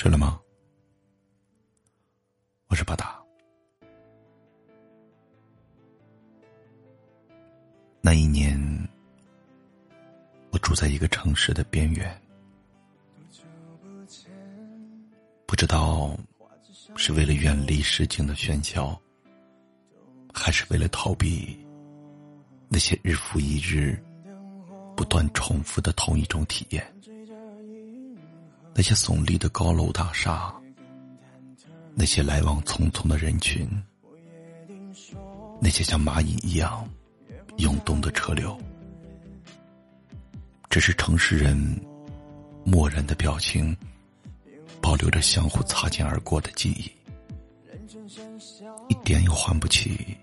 睡了吗？我是巴达。那一年，我住在一个城市的边缘，不知道是为了远离市井的喧嚣，还是为了逃避那些日复一日不断重复的同一种体验。那些耸立的高楼大厦，那些来往匆匆的人群，那些像蚂蚁一样涌动的车流，只是城市人漠然的表情，保留着相互擦肩而过的记忆，一点也唤不起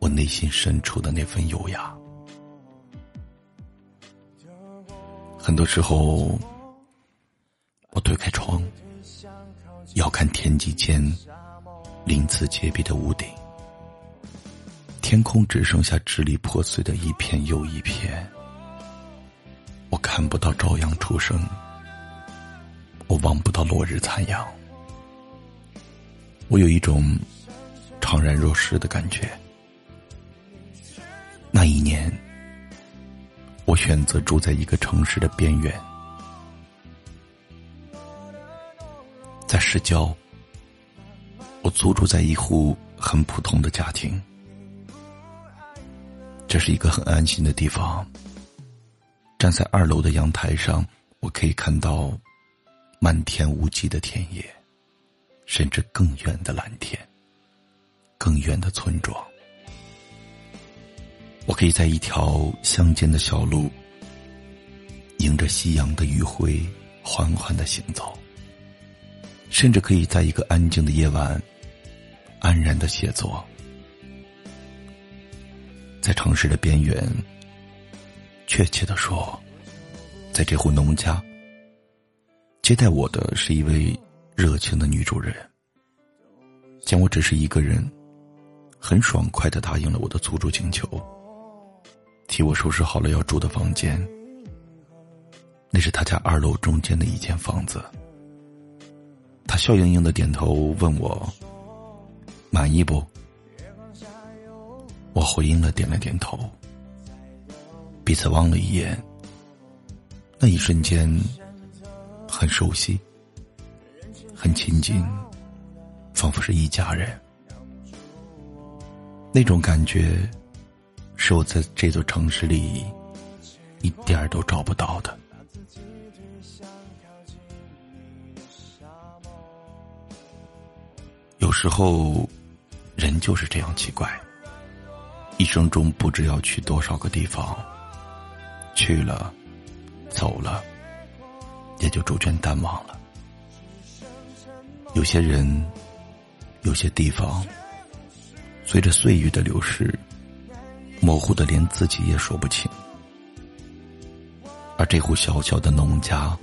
我内心深处的那份优雅。很多时候。我推开窗，遥看天际间鳞次栉比的屋顶，天空只剩下支离破碎的一片又一片。我看不到朝阳初升，我望不到落日残阳。我有一种怅然若失的感觉。那一年，我选择住在一个城市的边缘。在市郊，我租住在一户很普通的家庭。这是一个很安心的地方。站在二楼的阳台上，我可以看到漫天无际的田野，甚至更远的蓝天，更远的村庄。我可以在一条乡间的小路，迎着夕阳的余晖，缓缓的行走。甚至可以在一个安静的夜晚，安然的写作。在城市的边缘，确切的说，在这户农家，接待我的是一位热情的女主人。见我只是一个人，很爽快的答应了我的租住请求，替我收拾好了要住的房间。那是他家二楼中间的一间房子。他笑盈盈的点头，问我：“满意不？”我回应了，点了点头。彼此望了一眼，那一瞬间，很熟悉，很亲近，仿佛是一家人。那种感觉，是我在这座城市里一点儿都找不到的。有时候，人就是这样奇怪。一生中不知要去多少个地方，去了，走了，也就逐渐淡忘了。有些人，有些地方，随着岁月的流逝，模糊的连自己也说不清。而这户小小的农家，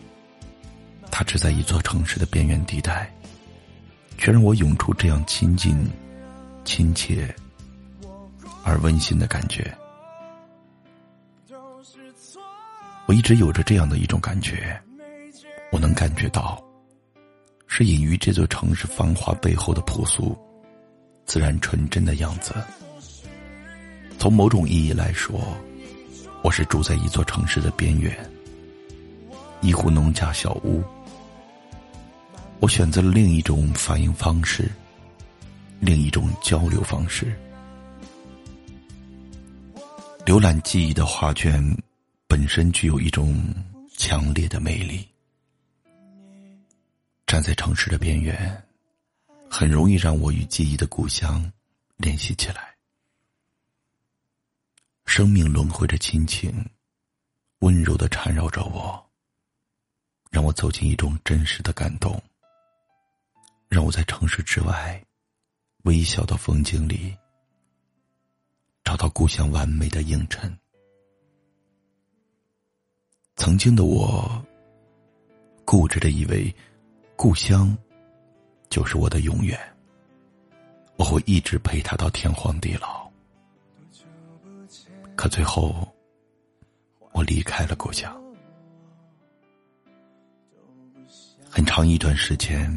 它只在一座城市的边缘地带。却让我涌出这样亲近、亲切而温馨的感觉。我一直有着这样的一种感觉，我能感觉到，是隐于这座城市繁华背后的朴素、自然、纯真的样子。从某种意义来说，我是住在一座城市的边缘，一户农家小屋。我选择了另一种反应方式，另一种交流方式。浏览记忆的画卷本身具有一种强烈的魅力。站在城市的边缘，很容易让我与记忆的故乡联系起来。生命轮回着亲情，温柔的缠绕着我，让我走进一种真实的感动。让我在城市之外，微小的风景里，找到故乡完美的映衬。曾经的我，固执的以为，故乡就是我的永远，我会一直陪他到天荒地老。可最后，我离开了故乡。很长一段时间，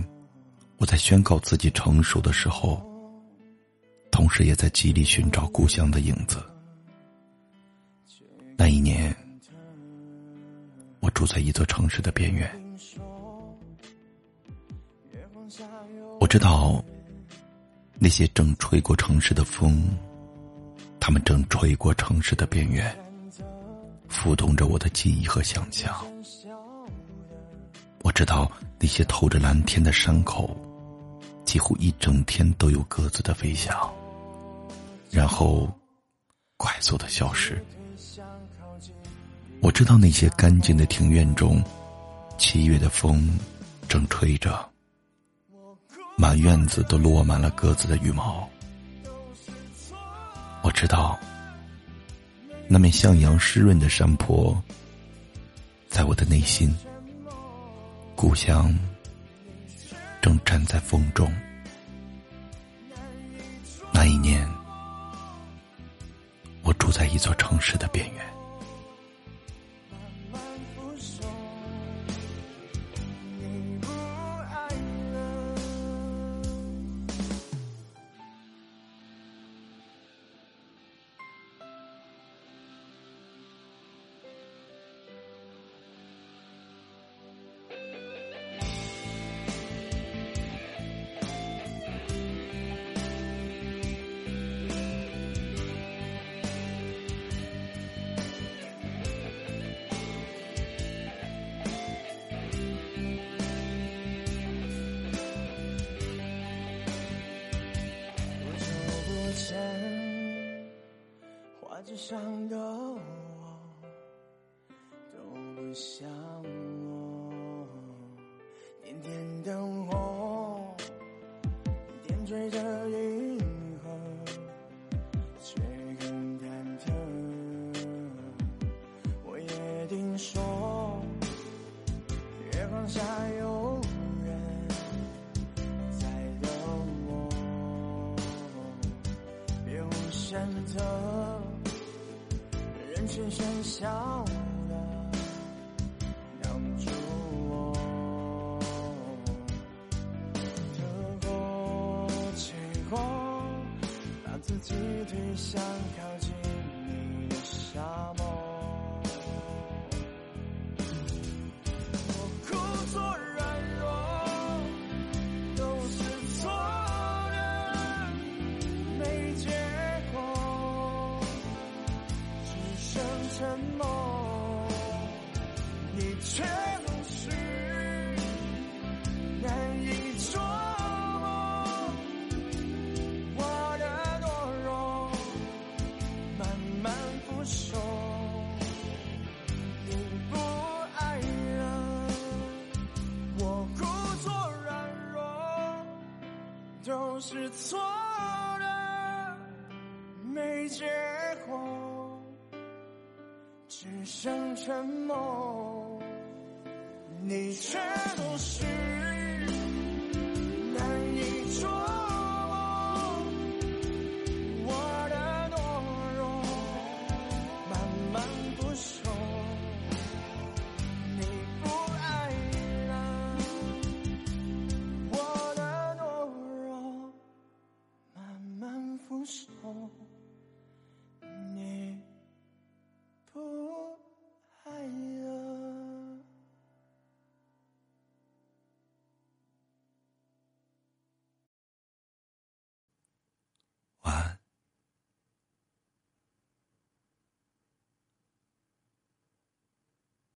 我在宣告自己成熟的时候，同时也在极力寻找故乡的影子。那一年，我住在一座城市的边缘。我知道，那些正吹过城市的风，他们正吹过城市的边缘，浮动着我的记忆和想象。我知道那些透着蓝天的山口，几乎一整天都有鸽子的飞翔，然后快速的消失。我知道那些干净的庭院中，七月的风正吹着，满院子都落满了鸽子的羽毛。我知道那面向阳湿润的山坡，在我的内心。故乡正站在风中。那一年，我住在一座城市的边缘。纸上的我都不像我，点点灯火点缀着群喧嚣的挡住我，得过且过，把自己推向是错的，没结果。只剩沉默，你却不是。